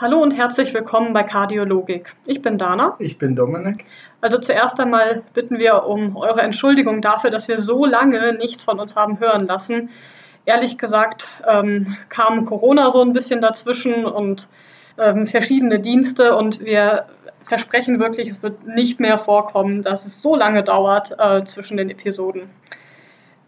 Hallo und herzlich willkommen bei Kardiologik. Ich bin Dana. Ich bin Dominik. Also zuerst einmal bitten wir um eure Entschuldigung dafür, dass wir so lange nichts von uns haben hören lassen. Ehrlich gesagt ähm, kam Corona so ein bisschen dazwischen und ähm, verschiedene Dienste und wir versprechen wirklich, es wird nicht mehr vorkommen, dass es so lange dauert äh, zwischen den Episoden.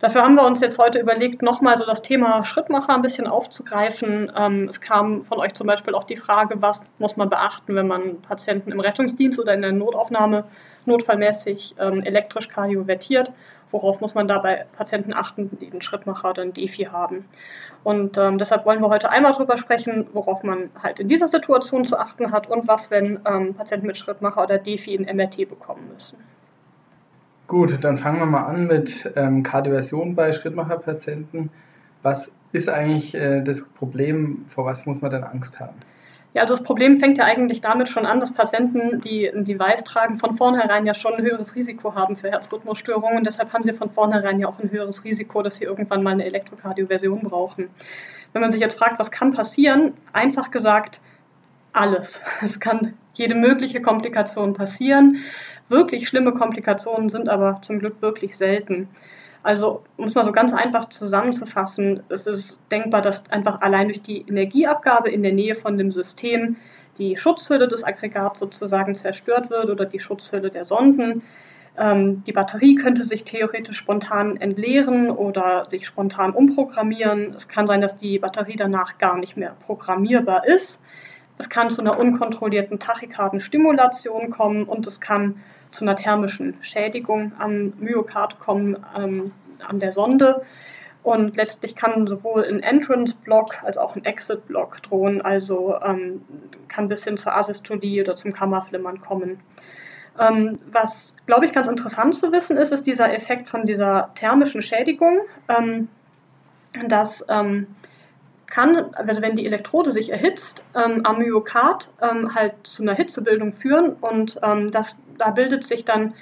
Dafür haben wir uns jetzt heute überlegt, nochmal so das Thema Schrittmacher ein bisschen aufzugreifen. Ähm, es kam von euch zum Beispiel auch die Frage, was muss man beachten, wenn man Patienten im Rettungsdienst oder in der Notaufnahme notfallmäßig ähm, elektrisch kardiovertiert. Worauf muss man da bei Patienten achten, die einen Schrittmacher oder einen Defi haben? Und ähm, deshalb wollen wir heute einmal darüber sprechen, worauf man halt in dieser Situation zu achten hat und was, wenn ähm, Patienten mit Schrittmacher oder Defi ein MRT bekommen müssen. Gut, dann fangen wir mal an mit ähm, Kardioversion bei Schrittmacherpatienten. Was ist eigentlich äh, das Problem? Vor was muss man denn Angst haben? Ja, also das Problem fängt ja eigentlich damit schon an, dass Patienten, die ein Device tragen, von vornherein ja schon ein höheres Risiko haben für Herzrhythmusstörungen. Und deshalb haben sie von vornherein ja auch ein höheres Risiko, dass sie irgendwann mal eine Elektrokardioversion brauchen. Wenn man sich jetzt fragt, was kann passieren, einfach gesagt, alles. Es kann jede mögliche Komplikation passieren. Wirklich schlimme Komplikationen sind aber zum Glück wirklich selten. Also, um es mal so ganz einfach zusammenzufassen, es ist denkbar, dass einfach allein durch die Energieabgabe in der Nähe von dem System die Schutzhülle des Aggregats sozusagen zerstört wird oder die Schutzhülle der Sonden. Ähm, die Batterie könnte sich theoretisch spontan entleeren oder sich spontan umprogrammieren. Es kann sein, dass die Batterie danach gar nicht mehr programmierbar ist. Es kann zu einer unkontrollierten Tachykardenstimulation kommen und es kann zu einer thermischen Schädigung am Myokard kommen, ähm, an der Sonde. Und letztlich kann sowohl ein Entrance-Block als auch ein Exit-Block drohen, also ähm, kann bis hin zur Asystolie oder zum Kammerflimmern kommen. Ähm, was, glaube ich, ganz interessant zu wissen ist, ist dieser Effekt von dieser thermischen Schädigung, ähm, dass ähm, kann, also wenn die Elektrode sich erhitzt, ähm, am Myokard ähm, halt zu einer Hitzebildung führen und ähm, das, da bildet sich dann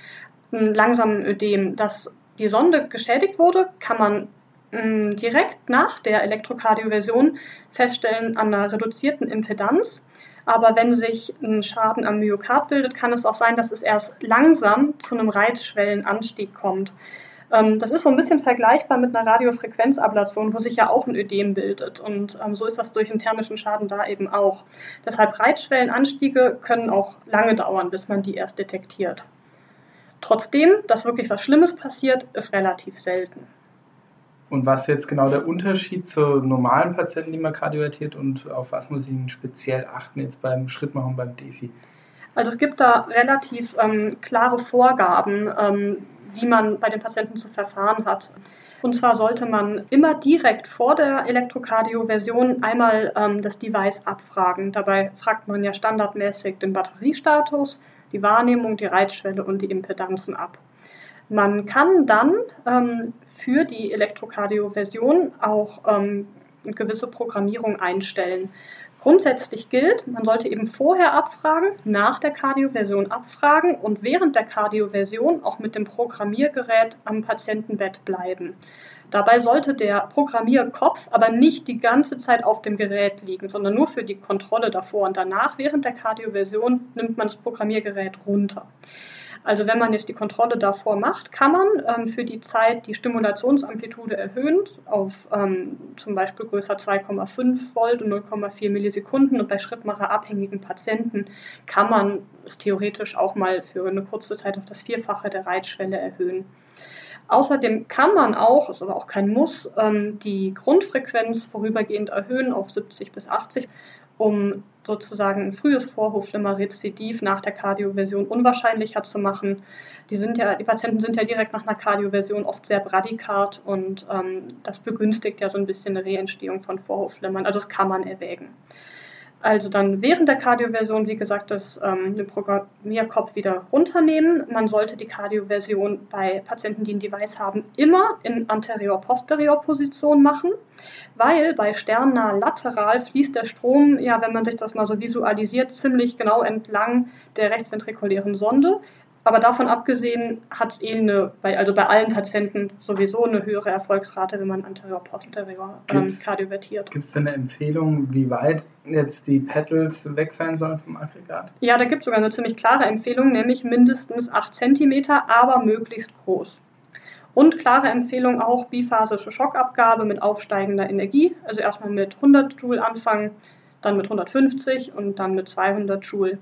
ein langsamen Ödem. Dass die Sonde geschädigt wurde, kann man ähm, direkt nach der Elektrokardioversion feststellen an einer reduzierten Impedanz. Aber wenn sich ein Schaden am Myokard bildet, kann es auch sein, dass es erst langsam zu einem Reizschwellenanstieg kommt. Ähm, das ist so ein bisschen vergleichbar mit einer Radiofrequenzablation, wo sich ja auch ein Ödem bildet. Und ähm, so ist das durch den thermischen Schaden da eben auch. Deshalb Reizschwellenanstiege können auch lange dauern, bis man die erst detektiert. Trotzdem, dass wirklich was Schlimmes passiert, ist relativ selten. Und was ist jetzt genau der Unterschied zu normalen Patienten, die man kardiovertiert und auf was muss ich speziell achten jetzt beim Schrittmachen beim Defi? Also es gibt da relativ ähm, klare Vorgaben, ähm, wie man bei den Patienten zu verfahren hat. Und zwar sollte man immer direkt vor der Elektrokardioversion einmal ähm, das Device abfragen. Dabei fragt man ja standardmäßig den Batteriestatus, die Wahrnehmung, die Reitschwelle und die Impedanzen ab. Man kann dann ähm, für die Elektrokardioversion auch ähm, eine gewisse Programmierung einstellen. Grundsätzlich gilt, man sollte eben vorher abfragen, nach der Kardioversion abfragen und während der Kardioversion auch mit dem Programmiergerät am Patientenbett bleiben. Dabei sollte der Programmierkopf aber nicht die ganze Zeit auf dem Gerät liegen, sondern nur für die Kontrolle davor und danach, während der Kardioversion, nimmt man das Programmiergerät runter. Also wenn man jetzt die Kontrolle davor macht, kann man ähm, für die Zeit die Stimulationsamplitude erhöhen auf ähm, zum Beispiel größer 2,5 Volt und 0,4 Millisekunden und bei schrittmacherabhängigen Patienten kann man es theoretisch auch mal für eine kurze Zeit auf das Vierfache der Reitschwelle erhöhen. Außerdem kann man auch, ist aber auch kein Muss, ähm, die Grundfrequenz vorübergehend erhöhen auf 70 bis 80 um sozusagen ein frühes Vorhofflimmer-Rezidiv nach der Kardioversion unwahrscheinlicher zu machen. Die, sind ja, die Patienten sind ja direkt nach einer Kardioversion oft sehr bradykard und ähm, das begünstigt ja so ein bisschen eine Reentstehung von Vorhofflimmern. Also das kann man erwägen. Also dann während der Kardioversion, wie gesagt, das, ähm, Programmierkopf wieder runternehmen. Man sollte die Kardioversion bei Patienten, die ein Device haben, immer in anterior-posterior-Position machen, weil bei sternnah lateral fließt der Strom, ja, wenn man sich das mal so visualisiert, ziemlich genau entlang der rechtsventrikulären Sonde. Aber davon abgesehen hat es eh eine, bei, also bei allen Patienten sowieso eine höhere Erfolgsrate, wenn man anterior posterior ähm, kardiovertiert. Gibt es denn eine Empfehlung, wie weit jetzt die Petals weg sein sollen vom Aggregat? Ja, da gibt es sogar eine ziemlich klare Empfehlung, nämlich mindestens 8 cm, aber möglichst groß. Und klare Empfehlung auch biphasische Schockabgabe mit aufsteigender Energie. Also erstmal mit 100 Joule anfangen, dann mit 150 und dann mit 200 Joule.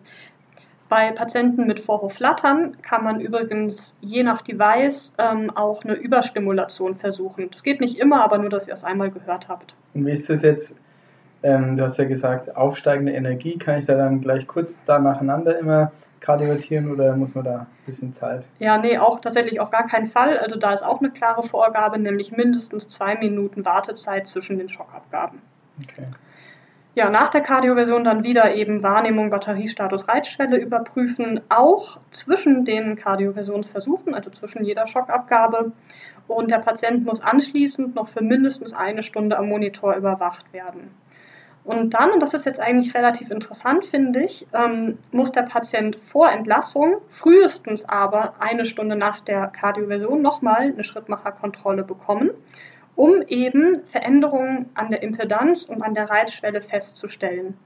Bei Patienten mit Vorhofflattern kann man übrigens je nach Device ähm, auch eine Überstimulation versuchen. Das geht nicht immer, aber nur, dass ihr es einmal gehört habt. Und wie ist das jetzt? Ähm, du hast ja gesagt, aufsteigende Energie. Kann ich da dann gleich kurz da nacheinander immer kardiovertieren oder muss man da ein bisschen Zeit? Ja, nee, auch tatsächlich auf gar keinen Fall. Also da ist auch eine klare Vorgabe, nämlich mindestens zwei Minuten Wartezeit zwischen den Schockabgaben. Okay ja, nach der Kardioversion dann wieder eben Wahrnehmung, Batteriestatus, Reitschwelle überprüfen, auch zwischen den Kardioversionsversuchen, also zwischen jeder Schockabgabe. Und der Patient muss anschließend noch für mindestens eine Stunde am Monitor überwacht werden. Und dann, und das ist jetzt eigentlich relativ interessant, finde ich, ähm, muss der Patient vor Entlassung, frühestens aber eine Stunde nach der Kardioversion, nochmal eine Schrittmacherkontrolle bekommen um eben Veränderungen an der Impedanz und an der Reitschwelle festzustellen.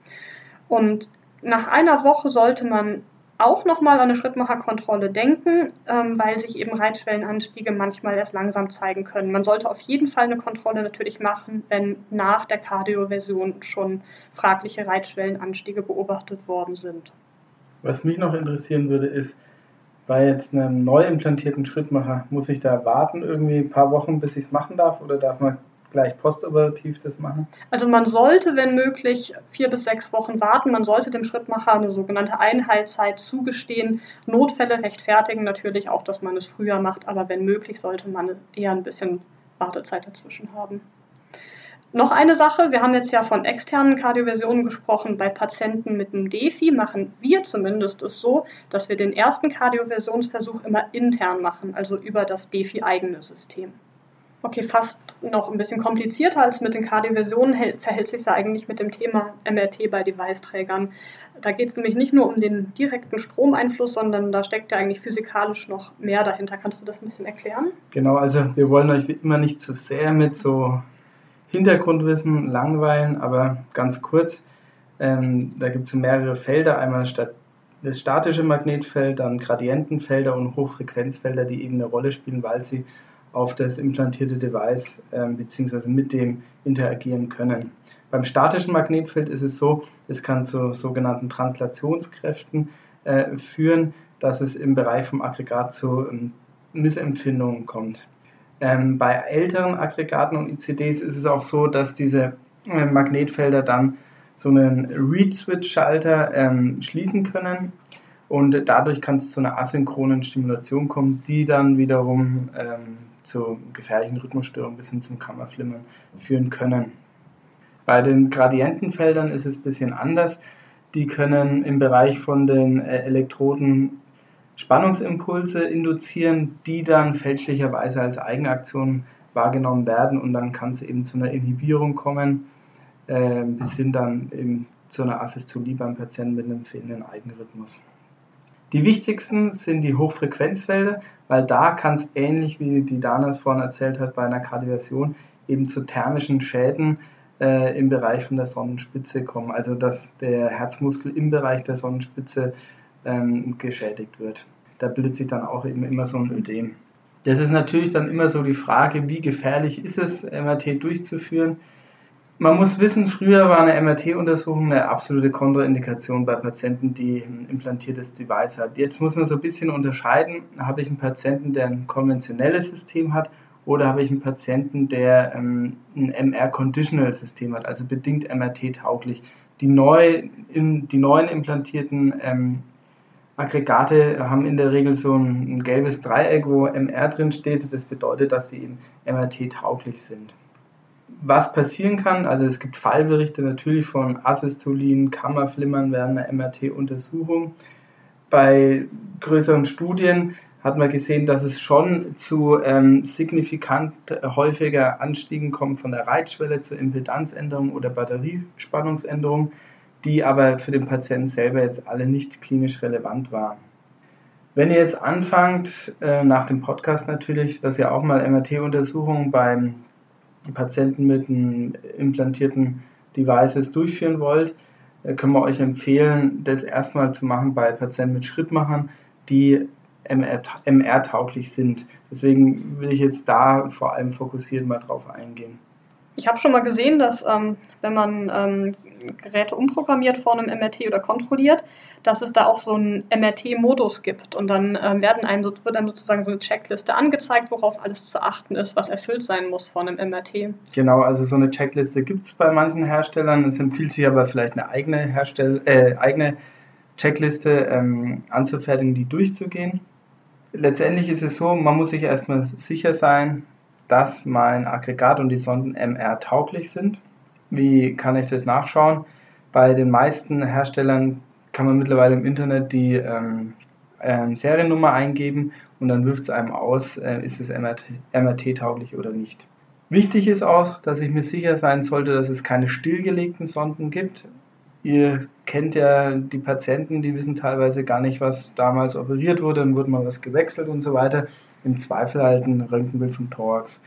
Und nach einer Woche sollte man auch nochmal an eine Schrittmacherkontrolle denken, ähm, weil sich eben Reitschwellenanstiege manchmal erst langsam zeigen können. Man sollte auf jeden Fall eine Kontrolle natürlich machen, wenn nach der Kardioversion schon fragliche Reitschwellenanstiege beobachtet worden sind. Was mich noch interessieren würde, ist, bei jetzt einem neu implantierten Schrittmacher, muss ich da warten, irgendwie ein paar Wochen, bis ich es machen darf, oder darf man gleich postoperativ das machen? Also man sollte, wenn möglich, vier bis sechs Wochen warten. Man sollte dem Schrittmacher eine sogenannte Einheitszeit zugestehen. Notfälle rechtfertigen natürlich auch, dass man es früher macht, aber wenn möglich, sollte man eher ein bisschen Wartezeit dazwischen haben. Noch eine Sache, wir haben jetzt ja von externen Kardioversionen gesprochen. Bei Patienten mit einem DEFI machen wir zumindest es so, dass wir den ersten Kardioversionsversuch immer intern machen, also über das DEFI-eigene System. Okay, fast noch ein bisschen komplizierter als mit den Kardioversionen verhält sich ja eigentlich mit dem Thema MRT bei Device-Trägern. Da geht es nämlich nicht nur um den direkten Stromeinfluss, sondern da steckt ja eigentlich physikalisch noch mehr dahinter. Kannst du das ein bisschen erklären? Genau, also wir wollen euch wie immer nicht zu sehr mit so Hintergrundwissen langweilen, aber ganz kurz. Ähm, da gibt es mehrere Felder, einmal das statische Magnetfeld, dann Gradientenfelder und Hochfrequenzfelder, die eben eine Rolle spielen, weil sie auf das implantierte Device ähm, bzw. mit dem interagieren können. Beim statischen Magnetfeld ist es so, es kann zu sogenannten Translationskräften äh, führen, dass es im Bereich vom Aggregat zu ähm, Missempfindungen kommt. Ähm, bei älteren Aggregaten und ICDs ist es auch so, dass diese äh, Magnetfelder dann so einen Read-Switch-Schalter ähm, schließen können und dadurch kann es zu einer asynchronen Stimulation kommen, die dann wiederum ähm, zu gefährlichen Rhythmusstörungen bis hin zum Kammerflimmern führen können. Bei den Gradientenfeldern ist es ein bisschen anders. Die können im Bereich von den äh, Elektroden Spannungsimpulse induzieren, die dann fälschlicherweise als Eigenaktion wahrgenommen werden und dann kann es eben zu einer Inhibierung kommen, äh, bis hin dann eben zu einer Asystolie beim Patienten mit einem fehlenden Eigenrhythmus. Die wichtigsten sind die Hochfrequenzfelder, weil da kann es ähnlich wie die Dana es vorhin erzählt hat bei einer Kardioversion eben zu thermischen Schäden äh, im Bereich von der Sonnenspitze kommen. Also dass der Herzmuskel im Bereich der Sonnenspitze ähm, geschädigt wird. Da bildet sich dann auch eben immer so ein Ödem. Das ist natürlich dann immer so die Frage, wie gefährlich ist es, MRT durchzuführen. Man muss wissen, früher war eine MRT-Untersuchung eine absolute Kontraindikation bei Patienten, die ein implantiertes Device hat. Jetzt muss man so ein bisschen unterscheiden, habe ich einen Patienten, der ein konventionelles System hat oder habe ich einen Patienten, der ähm, ein MR-Conditional-System hat, also bedingt MRT-tauglich. Die, neu, die neuen implantierten ähm, Aggregate haben in der Regel so ein, ein gelbes Dreieck, wo MR drin steht. Das bedeutet, dass sie eben MRT-tauglich sind. Was passieren kann, also es gibt Fallberichte natürlich von Asystolien, Kammerflimmern während einer MRT-Untersuchung. Bei größeren Studien hat man gesehen, dass es schon zu ähm, signifikant häufiger Anstiegen kommt von der Reitschwelle zur Impedanzänderung oder Batteriespannungsänderung die aber für den Patienten selber jetzt alle nicht klinisch relevant waren. Wenn ihr jetzt anfangt, äh, nach dem Podcast natürlich, dass ihr auch mal MRT-Untersuchungen beim Patienten mit einem implantierten Devices durchführen wollt, äh, können wir euch empfehlen, das erstmal zu machen bei Patienten mit Schrittmachern, die MR-tauglich sind. Deswegen will ich jetzt da vor allem fokussiert mal drauf eingehen. Ich habe schon mal gesehen, dass ähm, wenn man ähm, Geräte umprogrammiert vor einem MRT oder kontrolliert, dass es da auch so einen MRT-Modus gibt. Und dann ähm, werden einem, wird einem sozusagen so eine Checkliste angezeigt, worauf alles zu achten ist, was erfüllt sein muss vor einem MRT. Genau, also so eine Checkliste gibt es bei manchen Herstellern. Es empfiehlt sich aber vielleicht eine eigene, Herstell äh, eigene Checkliste ähm, anzufertigen, die durchzugehen. Letztendlich ist es so, man muss sich erstmal sicher sein, dass mein Aggregat und die Sonden MR tauglich sind. Wie kann ich das nachschauen? Bei den meisten Herstellern kann man mittlerweile im Internet die ähm, ähm, Seriennummer eingeben und dann wirft es einem aus, äh, ist es MRT, MRT tauglich oder nicht. Wichtig ist auch, dass ich mir sicher sein sollte, dass es keine stillgelegten Sonden gibt. Ihr kennt ja die Patienten, die wissen teilweise gar nicht, was damals operiert wurde, dann wurde mal was gewechselt und so weiter im Zweifel halt ein Röntgenbild vom Thorax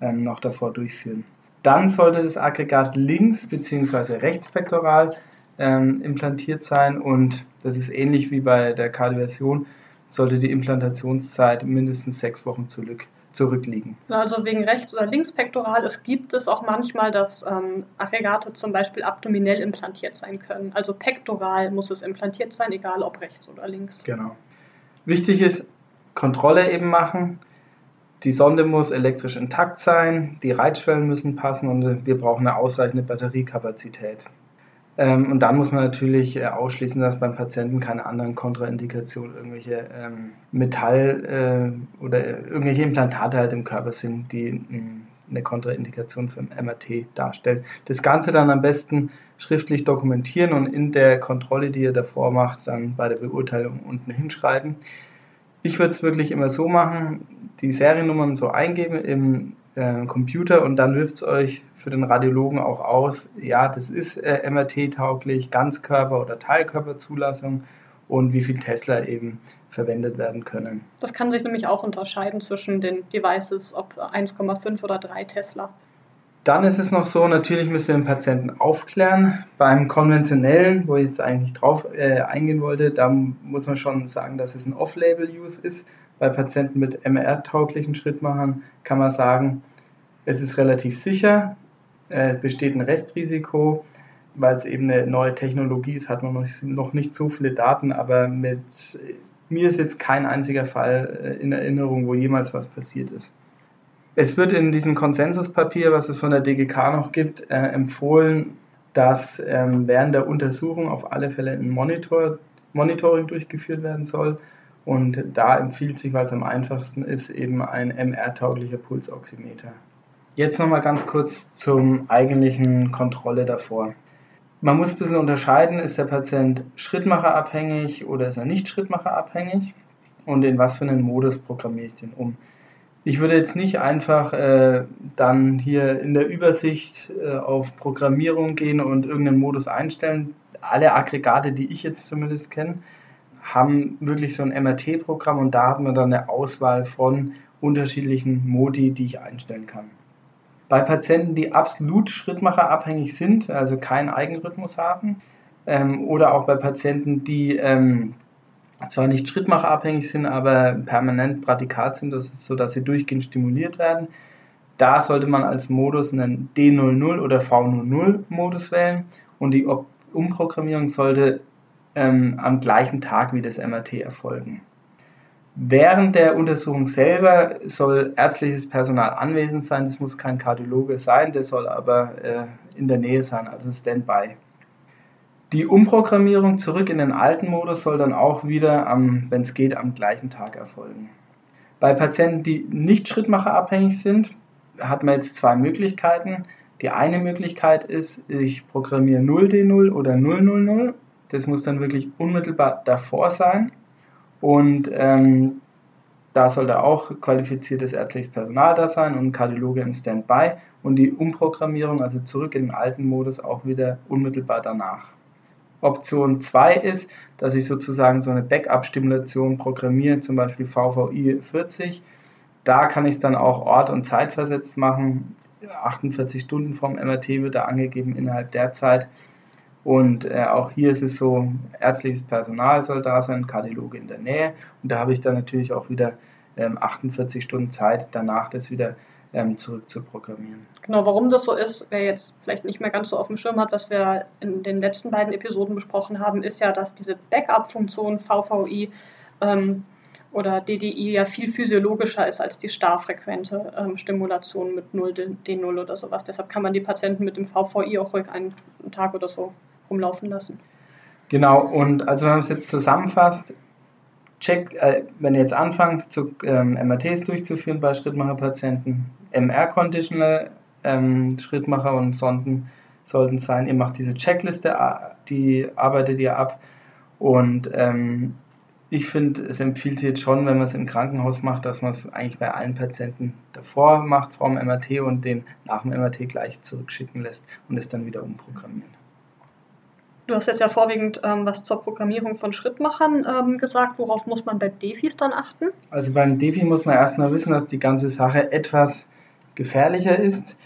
ähm, noch davor durchführen. Dann sollte das Aggregat links bzw. rechtspektoral ähm, implantiert sein und das ist ähnlich wie bei der Kardioversion, sollte die Implantationszeit mindestens sechs Wochen zurück, zurückliegen. Also wegen rechts- oder linkspektoral, es gibt es auch manchmal, dass ähm, Aggregate zum Beispiel abdominell implantiert sein können. Also pektoral muss es implantiert sein, egal ob rechts oder links. Genau. Wichtig ist, Kontrolle eben machen. Die Sonde muss elektrisch intakt sein, die Reitschwellen müssen passen und wir brauchen eine ausreichende Batteriekapazität. Ähm, und dann muss man natürlich äh, ausschließen, dass beim Patienten keine anderen Kontraindikationen, irgendwelche ähm, Metall- äh, oder irgendwelche Implantate halt im Körper sind, die mh, hm, eine Kontraindikation für ein MRT darstellen. Das Ganze dann am besten schriftlich dokumentieren und in der Kontrolle, die ihr davor macht, dann bei der Beurteilung unten hinschreiben. Ich würde es wirklich immer so machen, die Seriennummern so eingeben im äh, Computer und dann wirft es euch für den Radiologen auch aus, ja, das ist äh, MRT-tauglich, Ganzkörper- oder Teilkörperzulassung und wie viel Tesla eben verwendet werden können. Das kann sich nämlich auch unterscheiden zwischen den Devices, ob 1,5 oder 3 Tesla. Dann ist es noch so, natürlich müsst ihr den Patienten aufklären. Beim konventionellen, wo ich jetzt eigentlich drauf äh, eingehen wollte, da muss man schon sagen, dass es ein Off-Label-Use ist. Bei Patienten mit MR-tauglichen Schrittmachern kann man sagen, es ist relativ sicher, es besteht ein Restrisiko, weil es eben eine neue Technologie ist, hat man noch nicht so viele Daten, aber mit mir ist jetzt kein einziger Fall äh, in Erinnerung, wo jemals was passiert ist. Es wird in diesem Konsensuspapier, was es von der DGK noch gibt, äh, empfohlen, dass ähm, während der Untersuchung auf alle Fälle ein Monitor, Monitoring durchgeführt werden soll. Und da empfiehlt sich, weil es am einfachsten ist, eben ein MR-tauglicher Pulsoximeter. Jetzt nochmal ganz kurz zum eigentlichen Kontrolle davor. Man muss ein bisschen unterscheiden, ist der Patient schrittmacherabhängig oder ist er nicht schrittmacherabhängig und in was für einen Modus programmiere ich den um. Ich würde jetzt nicht einfach äh, dann hier in der Übersicht äh, auf Programmierung gehen und irgendeinen Modus einstellen. Alle Aggregate, die ich jetzt zumindest kenne, haben wirklich so ein MRT-Programm und da hat man dann eine Auswahl von unterschiedlichen Modi, die ich einstellen kann. Bei Patienten, die absolut schrittmacherabhängig sind, also keinen Eigenrhythmus haben, ähm, oder auch bei Patienten, die ähm, zwar nicht schrittmacherabhängig sind, aber permanent Pratikat sind, das ist so, dass sie durchgehend stimuliert werden. Da sollte man als Modus einen D00 oder V00 Modus wählen und die Umprogrammierung sollte ähm, am gleichen Tag wie das MRT erfolgen. Während der Untersuchung selber soll ärztliches Personal anwesend sein, das muss kein Kardiologe sein, der soll aber äh, in der Nähe sein, also Standby. Die Umprogrammierung zurück in den alten Modus soll dann auch wieder, wenn es geht, am gleichen Tag erfolgen. Bei Patienten, die nicht schrittmacherabhängig sind, hat man jetzt zwei Möglichkeiten. Die eine Möglichkeit ist, ich programmiere 0D0 oder 000. Das muss dann wirklich unmittelbar davor sein. Und ähm, da sollte auch qualifiziertes ärztliches Personal da sein und Kardiologe im Standby. Und die Umprogrammierung, also zurück in den alten Modus, auch wieder unmittelbar danach. Option 2 ist, dass ich sozusagen so eine Backup-Stimulation programmiere, zum Beispiel VVI 40. Da kann ich es dann auch ort- und zeitversetzt machen. 48 Stunden vom MRT wird da angegeben innerhalb der Zeit. Und äh, auch hier ist es so, ärztliches Personal soll da sein, Kardiologe in der Nähe. Und da habe ich dann natürlich auch wieder ähm, 48 Stunden Zeit, danach das wieder ähm, zurück zu programmieren. Genau, warum das so ist, wer jetzt vielleicht nicht mehr ganz so auf dem Schirm hat, was wir in den letzten beiden Episoden besprochen haben, ist ja, dass diese Backup-Funktion VVI ähm, oder DDI ja viel physiologischer ist als die starrfrequente ähm, Stimulation mit 0 D0 oder sowas. Deshalb kann man die Patienten mit dem VVI auch ruhig einen Tag oder so rumlaufen lassen. Genau, und also wenn man es jetzt zusammenfasst, check, äh, wenn ihr jetzt anfangt, zu, ähm, MRTs durchzuführen bei Schrittmacherpatienten, MR-Conditional ähm, Schrittmacher und Sonden sollten sein, ihr macht diese Checkliste, die arbeitet ihr ab und ähm, ich finde, es empfiehlt sich jetzt schon, wenn man es im Krankenhaus macht, dass man es eigentlich bei allen Patienten davor macht, vor dem MRT und den nach dem MRT gleich zurückschicken lässt und es dann wieder umprogrammieren. Du hast jetzt ja vorwiegend ähm, was zur Programmierung von Schrittmachern ähm, gesagt. Worauf muss man bei Defis dann achten? Also beim Defi muss man erstmal wissen, dass die ganze Sache etwas gefährlicher ist.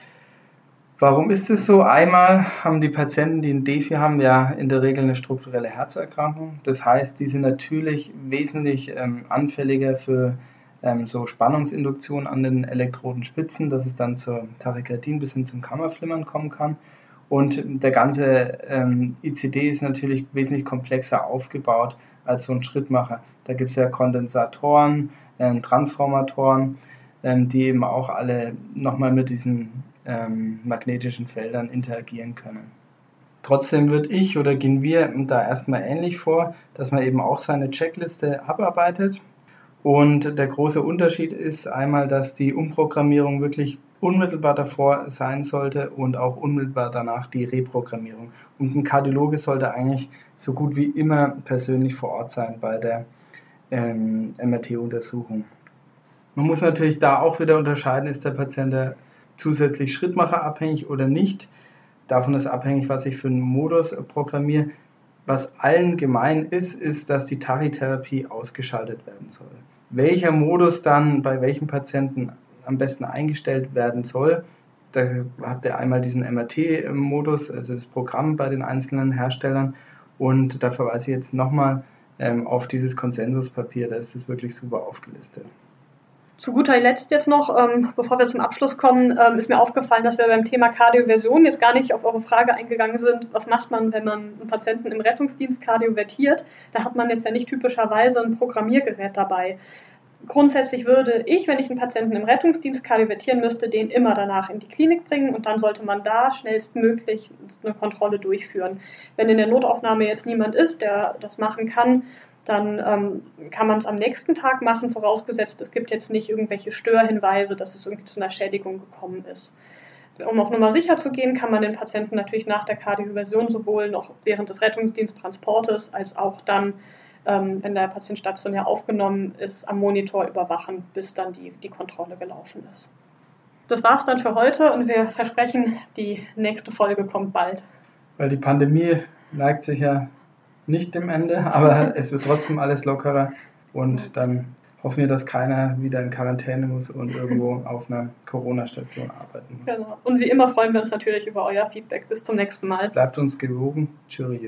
Warum ist es so? Einmal haben die Patienten, die ein Defi haben, ja in der Regel eine strukturelle Herzerkrankung. Das heißt, die sind natürlich wesentlich ähm, anfälliger für ähm, so Spannungsinduktion an den Elektrodenspitzen, dass es dann zur Tachykardien bis hin zum Kammerflimmern kommen kann. Und der ganze ähm, ICD ist natürlich wesentlich komplexer aufgebaut als so ein Schrittmacher. Da gibt es ja Kondensatoren, ähm, Transformatoren, ähm, die eben auch alle nochmal mit diesen ähm, magnetischen Feldern interagieren können. Trotzdem würde ich oder gehen wir da erstmal ähnlich vor, dass man eben auch seine Checkliste abarbeitet. Und der große Unterschied ist einmal, dass die Umprogrammierung wirklich unmittelbar davor sein sollte und auch unmittelbar danach die Reprogrammierung. Und ein Kardiologe sollte eigentlich so gut wie immer persönlich vor Ort sein bei der ähm, MRT-Untersuchung. Man muss natürlich da auch wieder unterscheiden, ist der Patient zusätzlich Schrittmacher abhängig oder nicht. Davon ist abhängig, was ich für einen Modus programmiere. Was allen gemein ist, ist, dass die Tachitherapie ausgeschaltet werden soll. Welcher Modus dann bei welchem Patienten am besten eingestellt werden soll. Da habt ihr einmal diesen MRT-Modus, also das Programm bei den einzelnen Herstellern. Und da verweise ich jetzt nochmal ähm, auf dieses Konsensuspapier, da ist das wirklich super aufgelistet. Zu guter Letzt jetzt noch, ähm, bevor wir zum Abschluss kommen, ähm, ist mir aufgefallen, dass wir beim Thema Kardioversion jetzt gar nicht auf eure Frage eingegangen sind, was macht man, wenn man einen Patienten im Rettungsdienst kardiovertiert? Da hat man jetzt ja nicht typischerweise ein Programmiergerät dabei grundsätzlich würde ich, wenn ich einen Patienten im Rettungsdienst kardiovertieren müsste, den immer danach in die Klinik bringen und dann sollte man da schnellstmöglich eine Kontrolle durchführen. Wenn in der Notaufnahme jetzt niemand ist, der das machen kann, dann ähm, kann man es am nächsten Tag machen, vorausgesetzt, es gibt jetzt nicht irgendwelche Störhinweise, dass es irgendwie zu einer Schädigung gekommen ist. Um auf Nummer sicher zu gehen, kann man den Patienten natürlich nach der Kardioversion sowohl noch während des Rettungsdiensttransportes als auch dann ähm, wenn der Patient stationär aufgenommen ist, am Monitor überwachen, bis dann die, die Kontrolle gelaufen ist. Das war's dann für heute und wir versprechen, die nächste Folge kommt bald. Weil die Pandemie neigt sich ja nicht dem Ende, aber es wird trotzdem alles lockerer und dann hoffen wir, dass keiner wieder in Quarantäne muss und irgendwo auf einer Corona-Station arbeiten muss. Genau. Und wie immer freuen wir uns natürlich über euer Feedback. Bis zum nächsten Mal. Bleibt uns gewogen. Tschüss.